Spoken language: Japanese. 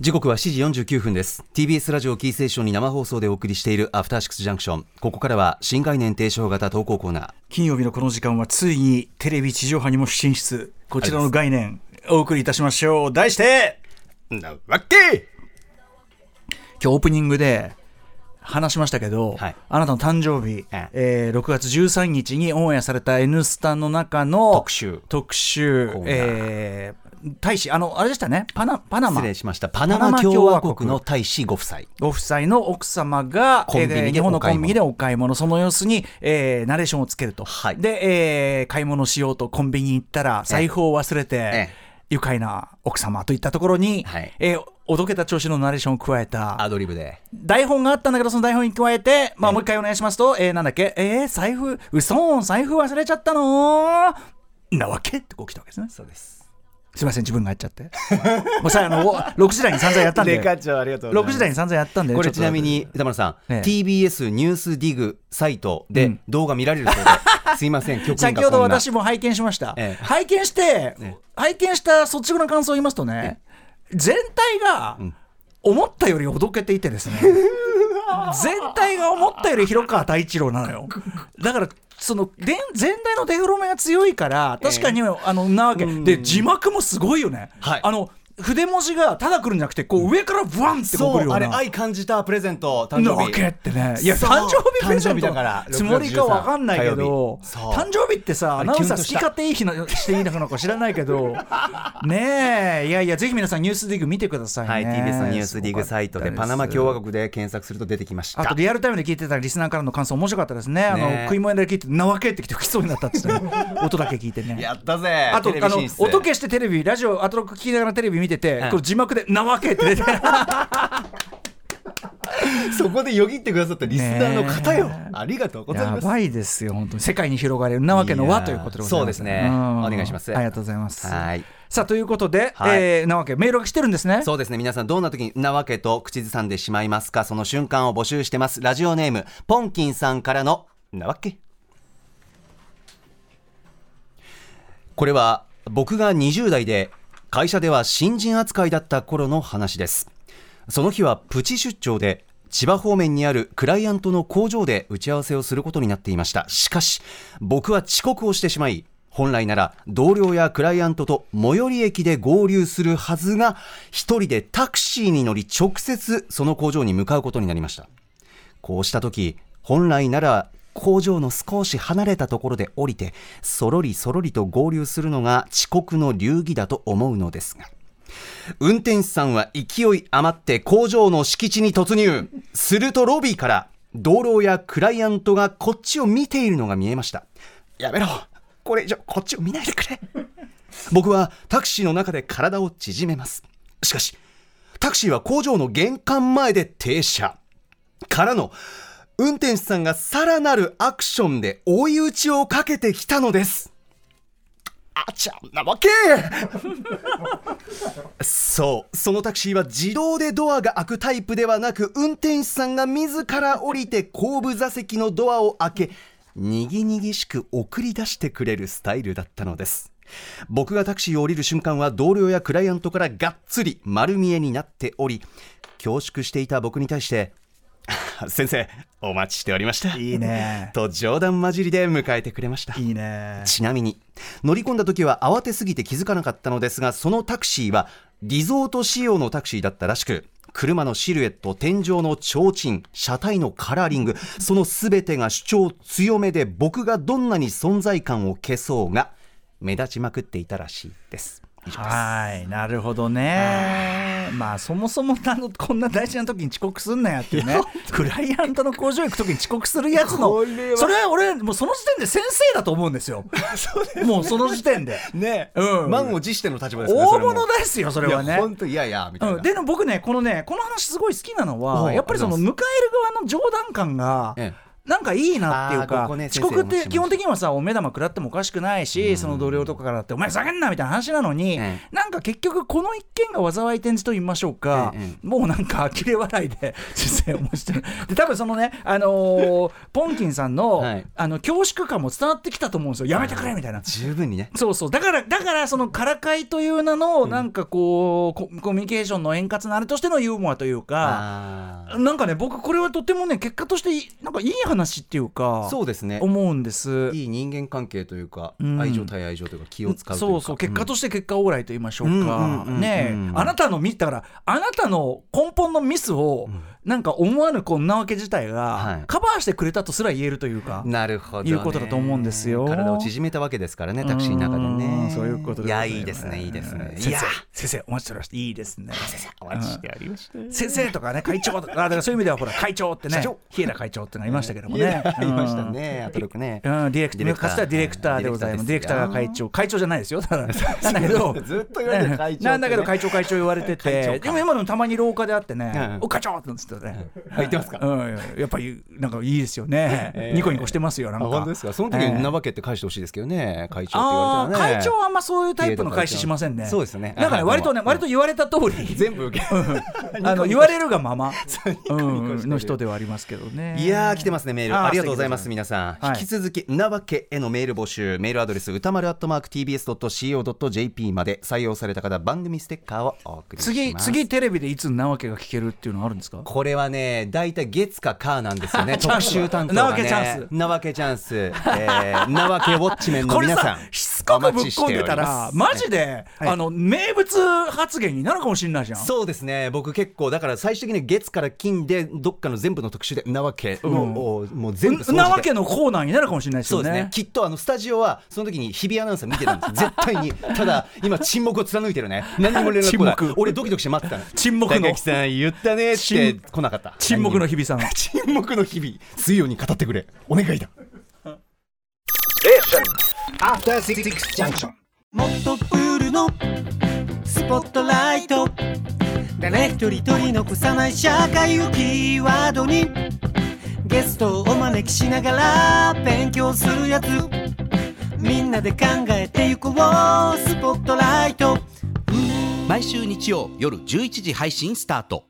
時刻は7時49分です。TBS ラジオキーセーションに生放送でお送りしているアフターシックスジャンクションここからは新概念提唱型投稿コーナー。金曜日のこの時間はついにテレビ地上波にも進出。こちらの概念お送りいたしましょう。題してなわけ。今日オープニングで話しましたけど、はい。あなたの誕生日、ええ。ー6月13日にオンエアされた「N スタ」の中の特集。特集。コーナー。えー大使あのあれでしたね。パナパナマ。失礼しました。パナマ共和国の大使ご夫妻。ご夫妻の奥様がコンビニ日本のコンビニでお買い物。その様子に、えーナレーションをつけると、はい。で、えー買い物しようとコンビニに行ったら財布を忘れて、え愉快な奥様といったところに、はい。えーおどけた調子のナレーションを加えた。アドリブで。台本があったんだけどその台本に加えて、まあ、もう一回お願いしますと、えーなんだっけ？えー財布うそ財布忘れちゃったのなわけ？ってこう来たわけですね。そうですすいません自分がやっちゃって。もうさあのお6時台に散々やったんで。長ありがと6時台に散々やったんでこれちなみに歌丸さん、ええ。TBS ニュースディグサイトでうん。動画見られるそうで、すいません先ほど私も拝見しました、ええ。拝見して、え拝見した率直な感想を言いますとね、全体が思ったよりおどけていてですね 全体が思ったより広川太一郎なのよ。だからそので全体のデフォルメが強いから確かに、あのなわけ。で字幕もすごいよね、はい。あの筆文字がただ来るんじゃなくてこう上からブワンってこう来るような。そうあれ愛感じたプレゼント誕生日。けってねいや誕生日プレゼントだからつもりかわかんないけ6ど月13そう誕生日ってさアナウンサー好き勝手いい日の していいのか知らないけど。ねえいやいやぜひ皆さんニュースディグ見てくださいね。はい、TBS のニュースディグサイトでパナマ共和国で検索すると出てきました。あとリアルタイムで聞いてたリスナーからの感想面白かったですね。あのね食い物屋で聞いてなわけってきて吹きそうになったっつってね音だけ聞いてね。やったぜあとあの音消してテレビラジオアトロック聞きながらテレビ見てて、うん。これ字幕で「なわけ」って出て。そこでよぎってくださったリスナーの方よ、ありがとうございます。やばいですよ本当に。世界に広がれるなわけの輪ということでございます。そうですね。ん。お願いします。ありがとうございます。はい。さあということで、はい。えーなわけメールが来てるんですね。そうですね。皆さんどんな時になわけと口ずさんでしまいますかその瞬間を募集してます。ラジオネームポンキンさんからのなわけこれは僕が20代で会社では新人扱いだった頃の話です。その日はプチ出張で千葉方面にあるクライアントの工場で打ち合わせをすることになっていました。しかし僕は遅刻をしてしまい本来なら同僚やクライアントと最寄り駅で合流するはずが一人でタクシーに乗り直接その工場に向かうことになりました。こうした時本来なら工場の少し離れたところで降りてそろりそろりと合流するのが遅刻の流儀だと思うのですが。運転手さんは勢い余って工場の敷地に突入。するとロビーから同僚やクライアントがこっちを見ているのが見えました。やめろ。これ以上こっちを見ないでくれ。僕はタクシーの中で体を縮めます。しかしタクシーは工場の玄関前で停車。からの運転手さんがさらなるアクションで追い打ちをかけてきたのです。あちゃんなわけ。そうそのタクシーは自動でドアが開くタイプではなく運転手さんが自ら降りて後部座席のドアを開けにぎにぎしく送り出してくれるスタイルだったのです。僕がタクシーを降りる瞬間は同僚やクライアントからがっつり丸見えになっており恐縮していた僕に対して 先生お待ちしておりました。いいね。と冗談交じりで迎えてくれました。いいね。ちなみに乗り込んだ時は慌てすぎて気づかなかったのですがそのタクシーはリゾート仕様のタクシーだったらしく車のシルエット天井の提灯車体のカラーリングその全てが主張強めで僕がどんなに存在感を消そうが目立ちまくっていたらしいです以上です。はいなるほどね。まあそもそもあの こんな大事な時に遅刻すんなやっていうね。クライアントの工場行く時に遅刻するやつのそれは俺もうその時点で先生だと思うんですよ。もうその時点で。ね。うん。満を持しての立場ですから大物ですよそれはね。本当いやいやみたいな、うん、でも僕ねこのねこの話すごい好きなのは、やっぱりその迎える側の冗談感が、ええなんかいいなっていうかね遅刻って基本的にはさお目玉食らってもおかしくないし、その同僚とかからってお前ふざけんなみたいな話なのに、えなんか結局この一件が災い転じと言いましょうか、ええもうなんか呆れ笑いで 先生面白い。で多分そのねあのーポンキンさんの、はい。あの恐縮感も伝わってきたと思うんですよ。やめてくれみたいな。十分にね。そうそう。だからだからそのからかいという名のなんかこう、ココミュニケーションの円滑なあれとしてのユーモアというかあなんかね僕これはとてもね結果としていなんかいい話っていうかーそうですね。思うんです。いい人間関係というか、うん。愛情対愛情というか気を使うというか。そうそう。結果として結果オーライと言いましょううんか、ねあなたのミスだからあなたの根本のミスを、なんか思わぬこんなわけ自体はい。がカバーしてくれたとすら言えるというか、なるほど、ね、いうことだと思うんですよ。体を縮めたわけですからねタクシーの中でうね。んそういうことでいやいいいですねいいですね。い先や生先生お待ちしておりました。いいですね先生お待ちしておりました。先生とかね会長とかあだからそういう意味ではほら会長ってね社長。日枝会長ってのがいましたけどもね。ありましたねアトロクね。うん、ディレクターかつてはディレクターでございます。ディレクターが会長。会長じゃないですよただ。なんだけどずっと言われてる会長ね。なんだけど会長会長言われててでも今でもたまに廊下であってねうん「お会長!」って言ってね。あ言ってますか？うん。やっぱりなんかいいですよね。えーニコニコしてますよなんか。あ本当ですか？その時えーになわけって返してほしいですけどね会長って言ああわれたらね。会長はあんまそういうタイプの返ししませんね。そうですね。なんかねあ割とねうん割と言われた通り。全部受け。あの言われるがまま。の人ではありますけどね。いやー来てますねメール。ありがとうございます皆さん、はい。引き続きなわけへのメール募集。メールアドレス歌丸アットマーク TBS.CO.JP まで採用された方番組ステッカーをお送りします。次次テレビでいつなわけが聞けるっていうのあるんですか？これはね大体月か火なんですよね。特集担当が、ね、なわけチャンス。なわけチャンス、えー、なわけウォッチメンのこれ皆さんさしつこくぶっ込んでたらマジで、はい。あの名物発言になるかもしれないじゃん。そうですね。僕結構だから最終的に月から金でどっかの全部の特集でなわけを、もうもう全部なわけのコーナーになるかもしれないですよね。そうですね。きっとあのスタジオはその時に日比アナウンサー見てたんです 絶対に。ただ今沈黙を貫いてるね。何にも連絡来ない。沈黙。俺ドキドキして待ってたの。沈黙の。さん言ったねって沈来なかった沈黙の日々さん 沈黙の日々。水曜に語ってくれ。お願いだ After Six Junction. もっとプールのスポットライト。誰一人取り残さない社会をキーワードに。ゲストをお招きしながら勉強するやつ。みんなで考えてゆこう。スポットライト。毎週日曜夜11時配信スタート